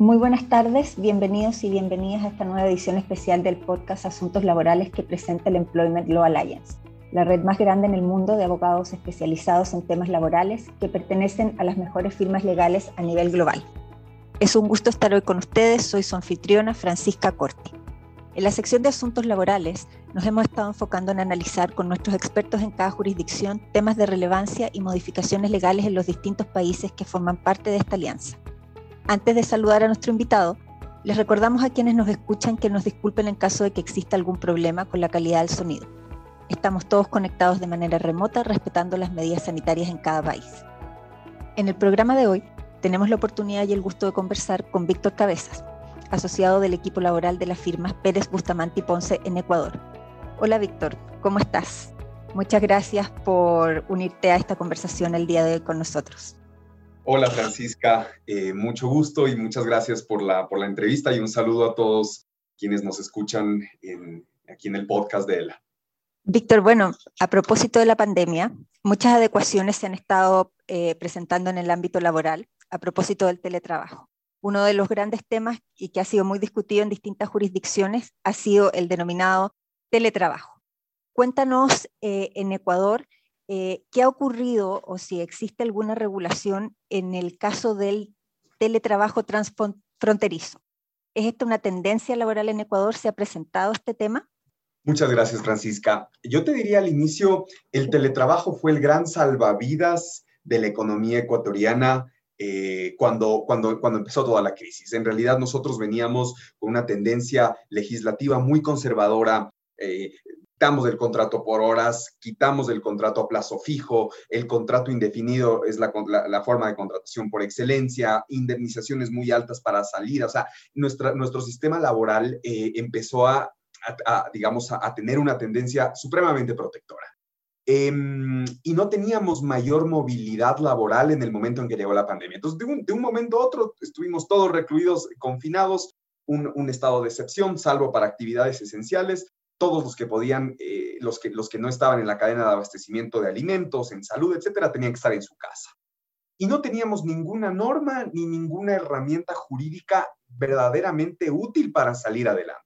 Muy buenas tardes, bienvenidos y bienvenidas a esta nueva edición especial del podcast Asuntos Laborales que presenta el Employment Law Alliance, la red más grande en el mundo de abogados especializados en temas laborales que pertenecen a las mejores firmas legales a nivel global. Es un gusto estar hoy con ustedes, soy su anfitriona Francisca Corti. En la sección de asuntos laborales nos hemos estado enfocando en analizar con nuestros expertos en cada jurisdicción temas de relevancia y modificaciones legales en los distintos países que forman parte de esta alianza. Antes de saludar a nuestro invitado, les recordamos a quienes nos escuchan que nos disculpen en caso de que exista algún problema con la calidad del sonido. Estamos todos conectados de manera remota respetando las medidas sanitarias en cada país. En el programa de hoy tenemos la oportunidad y el gusto de conversar con Víctor Cabezas, asociado del equipo laboral de las firmas Pérez Bustamante y Ponce en Ecuador. Hola Víctor, ¿cómo estás? Muchas gracias por unirte a esta conversación el día de hoy con nosotros. Hola Francisca, eh, mucho gusto y muchas gracias por la, por la entrevista y un saludo a todos quienes nos escuchan aquí en el podcast de ELA. Víctor, bueno, a propósito de la pandemia, muchas adecuaciones se han estado eh, presentando en el ámbito laboral a propósito del teletrabajo. Uno de los grandes temas y que ha sido muy discutido en distintas jurisdicciones ha sido el denominado teletrabajo. Cuéntanos eh, en Ecuador eh, ¿qué ha ocurrido o si existe alguna regulación en el caso del teletrabajo transfronterizo? ¿Es esta una tendencia laboral en Ecuador? ¿Se ha presentado este tema? Muchas gracias, Francisca. Yo te diría al inicio, el teletrabajo fue el gran salvavidas de la economía ecuatoriana eh, cuando, cuando, cuando empezó toda la crisis. En realidad nosotros veníamos con una tendencia legislativa muy conservadora, eh, quitamos el contrato por horas, quitamos el contrato a plazo fijo, el contrato indefinido es la, forma de contratación por excelencia, indemnizaciones muy altas para salir, o sea, nuestra, nuestro sistema laboral eh, empezó a, digamos, a, tener una tendencia supremamente protectora. Em, y no teníamos mayor movilidad laboral en el momento en que llegó la pandemia. Entonces, de un, momento a otro, estuvimos todos recluidos, confinados, un, un, estado de excepción, salvo para actividades esenciales, todos los que podían, eh, los, que, los que no estaban en la cadena de abastecimiento de alimentos, en salud, etcétera, tenían que estar en su casa. Y no teníamos ninguna norma ni ninguna herramienta jurídica verdaderamente útil para salir adelante.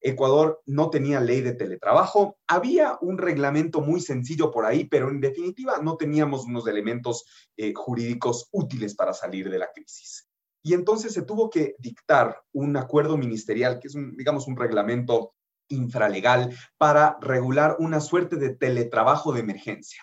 Ecuador no tenía ley de teletrabajo, había un reglamento muy sencillo por ahí, pero en definitiva no teníamos unos elementos eh, jurídicos útiles para salir de la crisis. Y entonces se tuvo que dictar un acuerdo ministerial, que es, digamos, un reglamento infralegal para regular una suerte de teletrabajo de emergencia.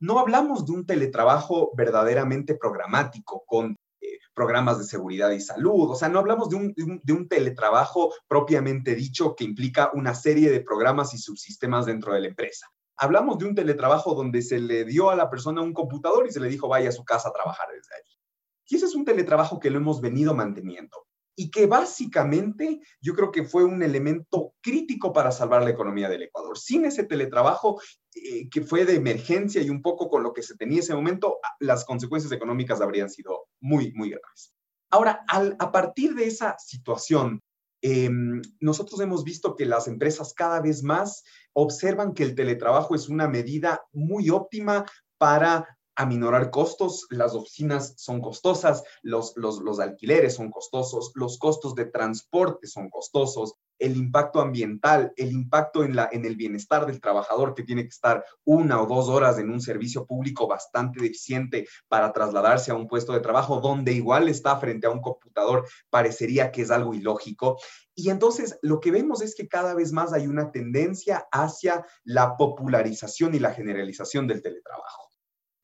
No hablamos de un teletrabajo verdaderamente programático con eh, programas de seguridad y salud, o sea, no hablamos de un, de un, teletrabajo propiamente dicho que implica una serie de programas y subsistemas dentro de la empresa. Hablamos de un teletrabajo donde se le dio a la persona un computador y se le dijo vaya a su casa a trabajar desde allí. Y ese es un teletrabajo que lo hemos venido manteniendo y que básicamente yo creo que fue un elemento crítico para salvar la economía del Ecuador. Sin ese teletrabajo eh, que fue de emergencia y un poco con lo que se tenía en ese momento, las consecuencias económicas habrían sido muy, muy graves. Ahora, a partir de esa situación, em, nosotros hemos visto que las empresas cada vez más observan que el teletrabajo es una medida muy óptima para aminorar costos, las oficinas son costosas, los, los, alquileres son costosos, los costos de transporte son costosos, el impacto ambiental, el impacto en, la, en el bienestar del trabajador que tiene que estar una o dos horas en un servicio público bastante deficiente para trasladarse a un puesto de trabajo donde igual está frente a un computador, parecería que es algo ilógico. Y entonces lo que vemos es que cada vez más hay una tendencia hacia la popularización y la generalización del teletrabajo.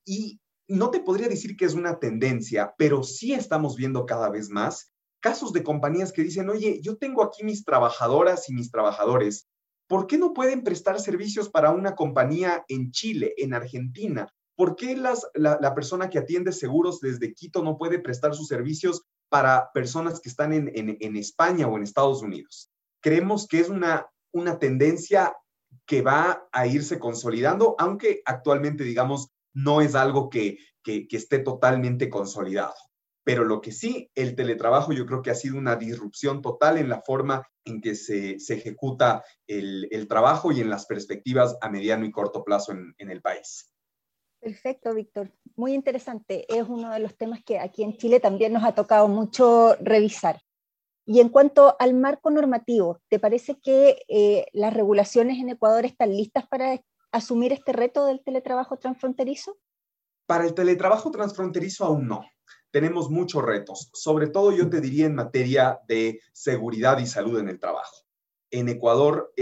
Y no te podría decir que es una tendencia, pero sí estamos viendo cada vez más casos de compañías que dicen, oye, yo tengo aquí mis trabajadoras y mis trabajadores, ¿por qué no pueden prestar servicios para una compañía en Chile, en Argentina? ¿Por qué la, persona que atiende seguros desde Quito no puede prestar sus servicios para personas que están en, España o en Estados Unidos? Creemos que es una, una tendencia que va a irse consolidando, aunque actualmente, digamos, no es algo que, esté totalmente consolidado. Pero lo que sí, el teletrabajo yo creo que ha sido una disrupción total en la forma en que se, ejecuta el, trabajo y en las perspectivas a mediano y corto plazo en, en el país. Perfecto, Víctor. Muy interesante. Es uno de los temas que aquí en Chile también nos ha tocado mucho revisar. Y en cuanto al marco normativo, ¿te parece que eh, las regulaciones en Ecuador están listas para asumir este reto del teletrabajo transfronterizo? Para el teletrabajo transfronterizo aún no. Tenemos muchos retos, sobre todo yo te diría en materia de seguridad y salud en el trabajo. En Ecuador,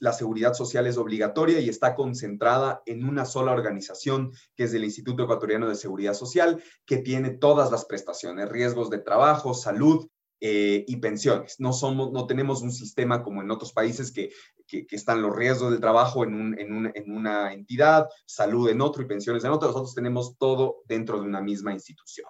la seguridad social es obligatoria y está concentrada en una sola organización, que es el Instituto Ecuatoriano de Seguridad Social, que tiene todas las prestaciones, riesgos de trabajo, salud eh, y pensiones. No, somos, no tenemos un sistema como en otros países que, están los riesgos del trabajo en, en, una entidad, salud en otro y pensiones en otro. Nosotros tenemos todo dentro de una misma institución.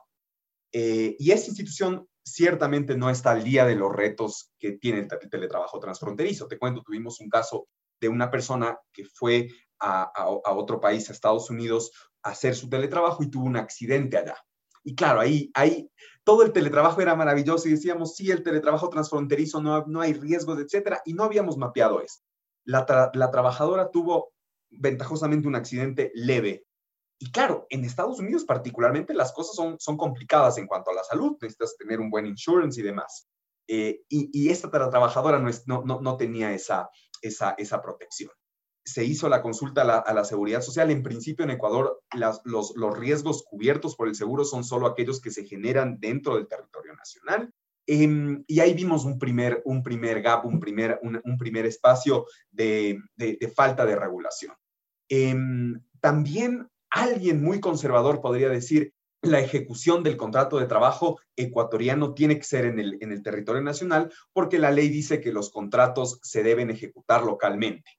Eh, y esa institución ciertamente no está al día de los retos que tiene el teletrabajo transfronterizo. Te cuento, tuvimos un caso de una persona que fue a, otro país, a Estados Unidos, a hacer su teletrabajo y tuvo un accidente allá. Y claro, ahí, ahí todo el teletrabajo era maravilloso y decíamos, sí, el teletrabajo transfronterizo, no, no hay riesgos, etcétera, y no habíamos mapeado eso. La, trabajadora tuvo ventajosamente un accidente leve, y claro, en Estados Unidos particularmente las cosas son, son complicadas en cuanto a la salud, necesitas tener un buen insurance y demás. Eh, y, esta trabajadora no, no, no, tenía esa, esa, esa, protección. Se hizo la consulta a la, seguridad social. En principio, en Ecuador, los, los, riesgos cubiertos por el seguro son solo aquellos que se generan dentro del territorio nacional. Em, y ahí vimos un primer, un primer gap, un primer, un, primer espacio de, falta de regulación. Em, también alguien muy conservador podría decir, la ejecución del contrato de trabajo ecuatoriano tiene que ser en el, en el territorio nacional porque la ley dice que los contratos se deben ejecutar localmente.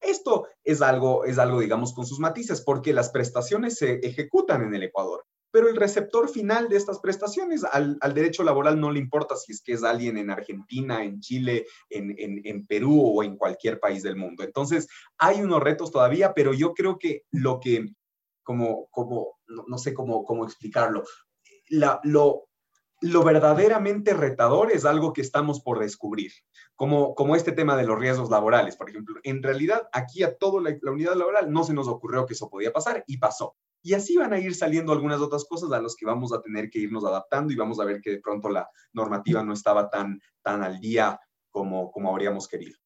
Esto es algo, es algo, digamos, con sus matices, porque las prestaciones se ejecutan en el Ecuador, pero el receptor final de estas prestaciones al, derecho laboral no le importa si es que es alguien en Argentina, en Chile, en, Perú o en cualquier país del mundo. Entonces, hay unos retos todavía, pero yo creo que lo que como, como no, sé cómo, cómo explicarlo. Lo, verdaderamente retador es algo que estamos por descubrir, como, este tema de los riesgos laborales, por ejemplo. En realidad, aquí a toda la, unidad laboral no se nos ocurrió que eso podía pasar y pasó. Y así van a ir saliendo algunas otras cosas a las que vamos a tener que irnos adaptando y vamos a ver que de pronto la normativa no estaba tan, tan al día como, como habríamos querido.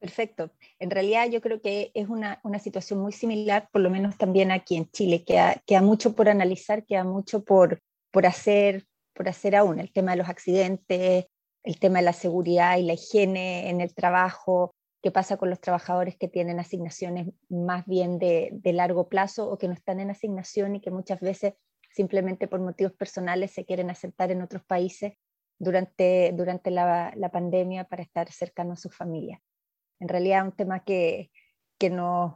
Perfecto. En realidad yo creo que es una, situación muy similar, por lo menos también aquí en Chile. Queda, queda mucho por analizar, queda mucho por, por, hacer, por hacer aún. El tema de los accidentes, el tema de la seguridad y la higiene en el trabajo, qué pasa con los trabajadores que tienen asignaciones más bien de, largo plazo o que no están en asignación y que muchas veces simplemente por motivos personales se quieren aceptar en otros países durante, durante la, pandemia para estar cercanos a su familia en realidad es un tema que, que nos,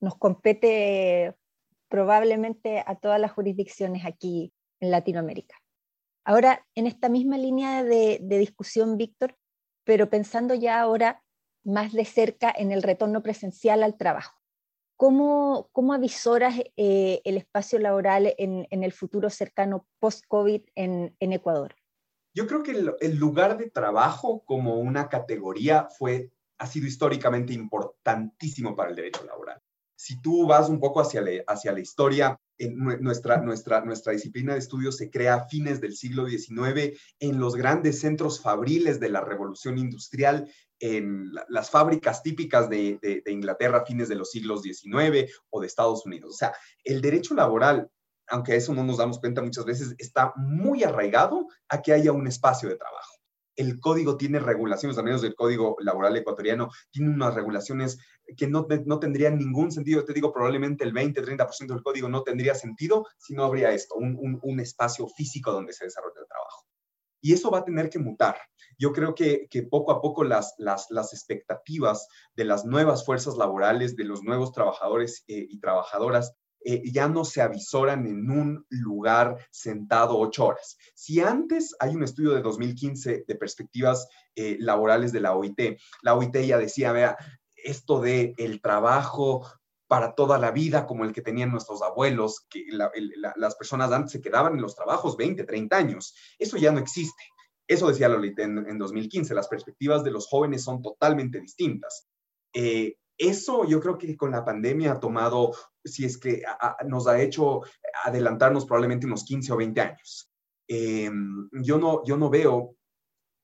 nos compete probablemente a todas las jurisdicciones aquí en Latinoamérica. Ahora, en esta misma línea de, discusión, Víctor, pero pensando ya ahora más de cerca en el retorno presencial al trabajo. ¿Cómo, cómo avisoras eh, el espacio laboral en, en el futuro cercano post-COVID en, Ecuador? Yo creo que el, lugar de trabajo como una categoría fue ha sido históricamente importantísimo para el derecho laboral. Si tú vas un poco hacia, hacia la historia, en nuestra, nuestra, nuestra disciplina de estudio se crea a fines del siglo XIX en los grandes centros fabriles de la revolución industrial, en las fábricas típicas de Inglaterra a fines de los siglos XIX o de Estados Unidos. O sea, el derecho laboral aunque a eso no nos damos cuenta muchas veces, está muy arraigado a que haya un espacio de trabajo el código tiene regulaciones, al menos el código laboral ecuatoriano, tiene unas regulaciones que no, no tendrían ningún sentido. Te digo, probablemente el 20-30% del código no tendría sentido si no habría esto, un, espacio físico donde se desarrolla el trabajo. Y eso va a tener que mutar. Yo creo que, poco a poco las, las, expectativas de las nuevas fuerzas laborales, de los nuevos trabajadores eh, y trabajadoras, eh, ya no se avisoran en un lugar sentado ocho horas. Si antes hay un estudio de 2015 de perspectivas eh, laborales de la OIT, la OIT ya decía, vea, esto de el trabajo para toda la vida, como el que tenían nuestros abuelos, que las personas antes se quedaban en los trabajos 20, 30 años. Eso ya no existe. Eso decía la OIT en, 2015. Las perspectivas de los jóvenes son totalmente distintas. Eh, eso yo creo que con la pandemia ha tomado, si es que nos ha hecho adelantarnos probablemente unos 15 o 20 años. Em, yo, no, yo no veo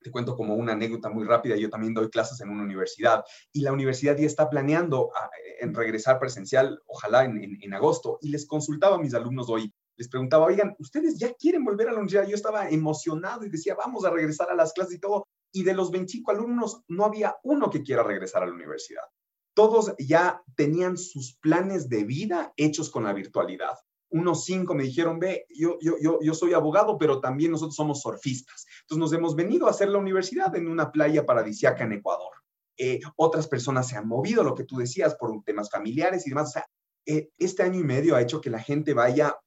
Te cuento como una anécdota muy rápida. Yo también doy clases en una universidad y la universidad ya está planeando ah, en regresar presencial, ojalá en, en agosto. Y les consultaba a mis alumnos hoy, les preguntaba, oigan, ¿ustedes ya quieren volver a la universidad? Yo estaba emocionado y decía, vamos a regresar a las clases y todo. Y de los 25 alumnos, no había uno que quiera regresar a la universidad. Todos ya tenían sus planes de vida hechos con la virtualidad unos cinco me dijeron, ve, yo, yo, yo, yo soy abogado, pero también nosotros somos surfistas. Entonces nos hemos venido a hacer la universidad en una playa paradisiaca en Ecuador. Eh, otras personas se han movido, lo que tú decías, por temas familiares y demás. O sea, eh, este año y medio ha hecho que la gente vaya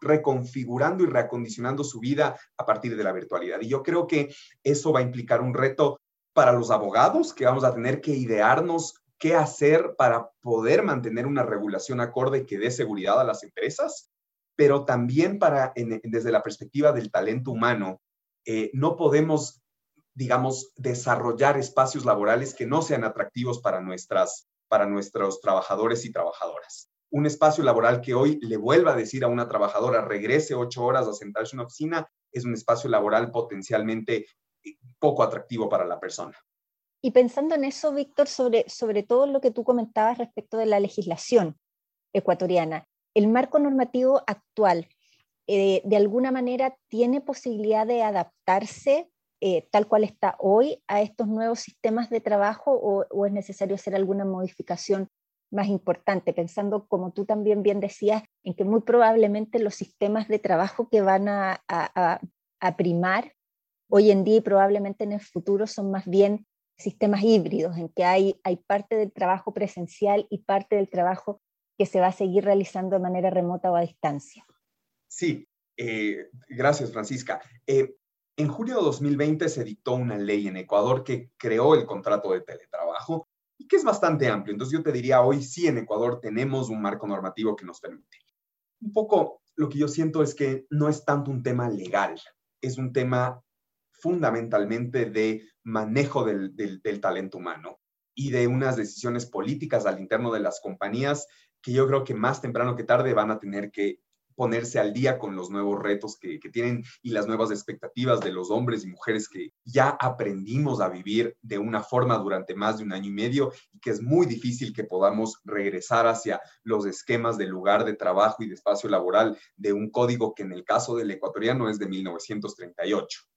reconfigurando y reacondicionando su vida a partir de la virtualidad. Y yo creo que eso va a implicar un reto para los abogados, que vamos a tener que idearnos qué hacer para poder mantener una regulación acorde que dé seguridad a las empresas, pero también para, desde la perspectiva del talento humano, eh, no podemos, digamos, desarrollar espacios laborales que no sean atractivos para, nuestras, para nuestros trabajadores y trabajadoras. Un espacio laboral que hoy le vuelva a decir a una trabajadora regrese ocho horas a sentarse en una oficina es un espacio laboral potencialmente eh, poco atractivo para la persona. Y pensando en eso, Víctor, sobre, sobre todo lo que tú comentabas respecto de la legislación ecuatoriana, ¿el marco normativo actual eh, de alguna manera tiene posibilidad de adaptarse eh, tal cual está hoy a estos nuevos sistemas de trabajo o, es necesario hacer alguna modificación más importante, pensando, como tú también bien decías, en que muy probablemente los sistemas de trabajo que van a, a primar hoy en día y probablemente en el futuro son más bien sistemas híbridos, en que hay, hay parte del trabajo presencial y parte del trabajo que se va a seguir realizando de manera remota o a distancia. Sí, eh, gracias Francisca. Eh, en julio de 2020 se dictó una ley en Ecuador que creó el contrato de teletrabajo y que es bastante amplio. Entonces yo te diría, hoy sí en Ecuador tenemos un marco normativo que nos permite. Un poco lo que yo siento es que no es tanto un tema legal, es un tema fundamentalmente de manejo del, talento humano y de unas decisiones políticas al interno de las compañías que yo creo que más temprano que tarde van a tener que ponerse al día con los nuevos retos que, tienen y las nuevas expectativas de los hombres y mujeres que ya aprendimos a vivir de una forma durante más de un año y medio y que es muy difícil que podamos regresar hacia los esquemas de lugar de trabajo y de espacio laboral de un código que en el caso del ecuatoriano es de 1938.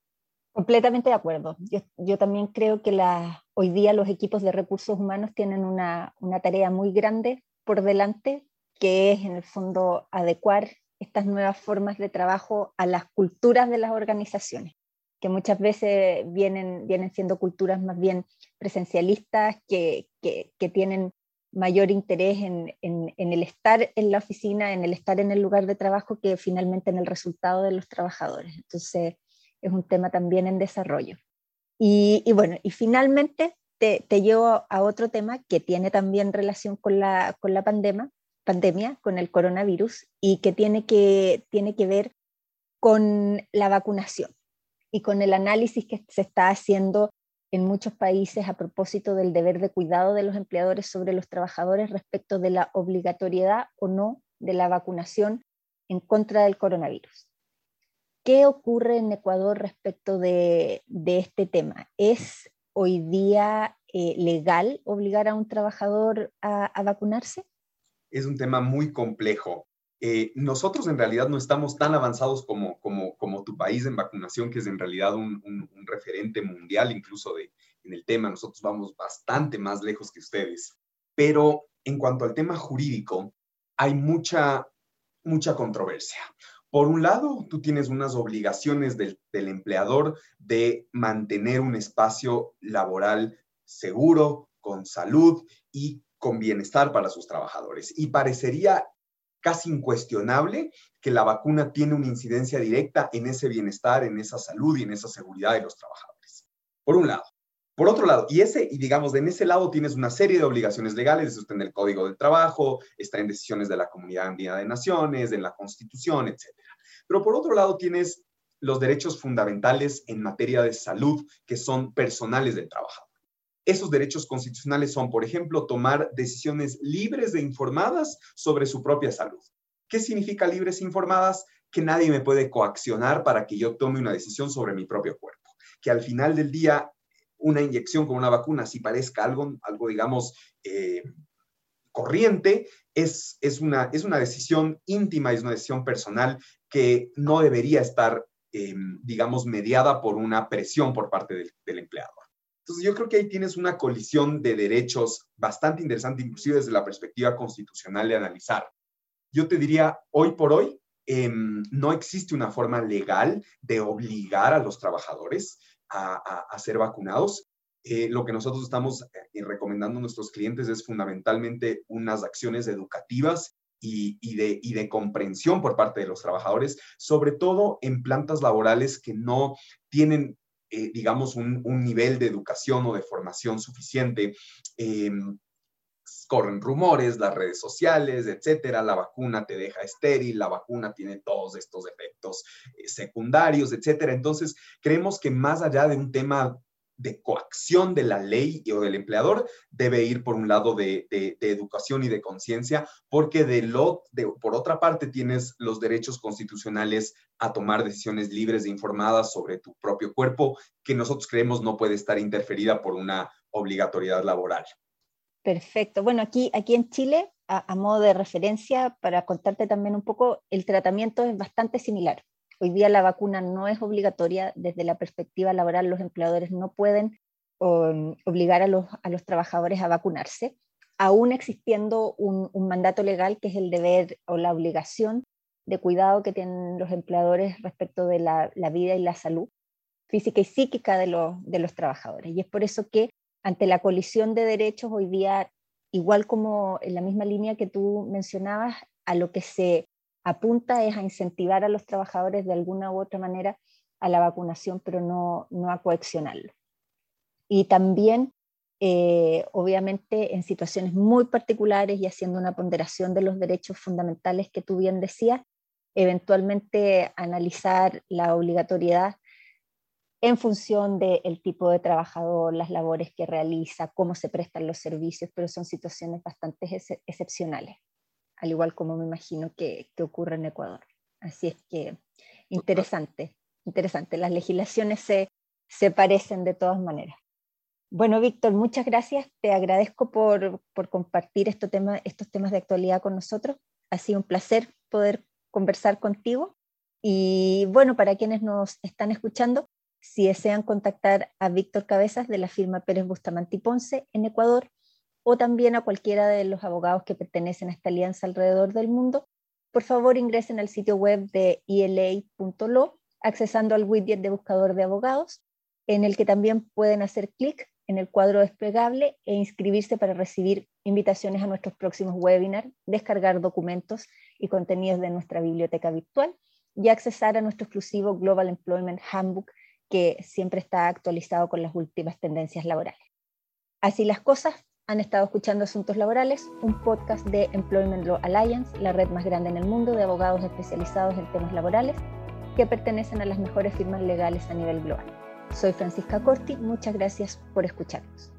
Completamente de acuerdo. Yo, también creo que la, hoy día los equipos de recursos humanos tienen una, tarea muy grande por delante, que es en el fondo adecuar estas nuevas formas de trabajo a las culturas de las organizaciones, que muchas veces vienen, vienen siendo culturas más bien presencialistas, que, tienen mayor interés en, en, el estar en la oficina, en el estar en el lugar de trabajo, que finalmente en el resultado de los trabajadores. Entonces, es un tema también en desarrollo. Y, bueno, y finalmente te, llevo a otro tema que tiene también relación con la, con la pandemia, pandemia, con el coronavirus, y que tiene, que tiene que ver con la vacunación y con el análisis que se está haciendo en muchos países a propósito del deber de cuidado de los empleadores sobre los trabajadores respecto de la obligatoriedad o no de la vacunación en contra del coronavirus. ¿Qué ocurre en Ecuador respecto de, este tema? ¿Es hoy día eh, legal obligar a un trabajador a, vacunarse? Es un tema muy complejo. Eh, nosotros en realidad no estamos tan avanzados como, como, como, tu país en vacunación, que es en realidad un, un, referente mundial incluso de, en el tema. Nosotros vamos bastante más lejos que ustedes. Pero en cuanto al tema jurídico, hay mucha, mucha controversia. Por un lado, tú tienes unas obligaciones del, empleador de mantener un espacio laboral seguro, con salud y con bienestar para sus trabajadores. Y parecería casi incuestionable que la vacuna tiene una incidencia directa en ese bienestar, en esa salud y en esa seguridad de los trabajadores. Por un lado. Por otro lado, y ese, y digamos, en ese lado tienes una serie de obligaciones legales, eso está en el Código del Trabajo, está en decisiones de la Comunidad Andina de Naciones, en la Constitución, etc. Pero por otro lado tienes los derechos fundamentales en materia de salud que son personales del trabajador. Esos derechos constitucionales son, por ejemplo, tomar decisiones libres e informadas sobre su propia salud. ¿Qué significa libres e informadas? Que nadie me puede coaccionar para que yo tome una decisión sobre mi propio cuerpo que al final del día una inyección con una vacuna, si parezca algo, algo digamos, eh, corriente, es, es, una, es una decisión íntima, es una decisión personal que no debería estar, em, digamos, mediada por una presión por parte del, del empleador. Entonces, yo creo que ahí tienes una colisión de derechos bastante interesante, inclusive desde la perspectiva constitucional de analizar. Yo te diría, hoy por hoy, em, no existe una forma legal de obligar a los trabajadores a, ser vacunados. Eh, lo que nosotros estamos eh, recomendando a nuestros clientes es fundamentalmente unas acciones educativas y, de, comprensión por parte de los trabajadores, sobre todo en plantas laborales que no tienen eh, digamos, un, nivel de educación o de formación suficiente. Em, corren rumores, las redes sociales, etcétera, la vacuna te deja estéril, la vacuna tiene todos estos efectos eh, secundarios, etcétera. Entonces, creemos que más allá de un tema de coacción de la ley o del empleador debe ir por un lado de, educación y de conciencia, porque de lo, de, por otra parte tienes los derechos constitucionales a tomar decisiones libres e informadas sobre tu propio cuerpo, que nosotros creemos no puede estar interferida por una obligatoriedad laboral. Perfecto. Bueno, aquí, aquí en Chile, a modo de referencia, para contarte también un poco, el tratamiento es bastante similar. Hoy día la vacuna no es obligatoria. Desde la perspectiva laboral, los empleadores no pueden um, obligar a los, a los, trabajadores a vacunarse, aún existiendo un, mandato legal que es el deber o la obligación de cuidado que tienen los empleadores respecto de la, vida y la salud física y psíquica de los, de los trabajadores. Y es por eso que ante la colisión de derechos hoy día, igual como en la misma línea que tú mencionabas, a lo que se apunta es a incentivar a los trabajadores de alguna u otra manera a la vacunación, pero no, no a coaccionarlo. Y también, eh, obviamente, en situaciones muy particulares y haciendo una ponderación de los derechos fundamentales que tú bien decías, eventualmente analizar la obligatoriedad en función del tipo de trabajador, las labores que realiza, cómo se prestan los servicios, pero son situaciones bastante excepcionales al igual como me imagino que, ocurre en Ecuador. Así es que interesante, interesante. Las legislaciones se, se parecen de todas maneras. Bueno, Víctor, muchas gracias. Te agradezco por, por compartir estos temas, estos temas de actualidad con nosotros. Ha sido un placer poder conversar contigo. Y bueno, para quienes nos están escuchando, si desean contactar a Víctor Cabezas de la firma Pérez Bustamante y Ponce en Ecuador, o también a cualquiera de los abogados que pertenecen a esta alianza alrededor del mundo, por favor ingresen al sitio web de ela.lo, accesando al widget de buscador de abogados, en el que también pueden hacer clic en el cuadro desplegable e inscribirse para recibir invitaciones a nuestros próximos webinars, descargar documentos y contenidos de nuestra biblioteca virtual y accesar a nuestro exclusivo Global Employment Handbook que siempre está actualizado con las últimas tendencias laborales. Así las cosas, han estado escuchando Asuntos Laborales, un podcast de Employment Law Alliance, la red más grande en el mundo de abogados especializados en temas laborales que pertenecen a las mejores firmas legales a nivel global. Soy Francisca Corti, muchas gracias por escucharnos.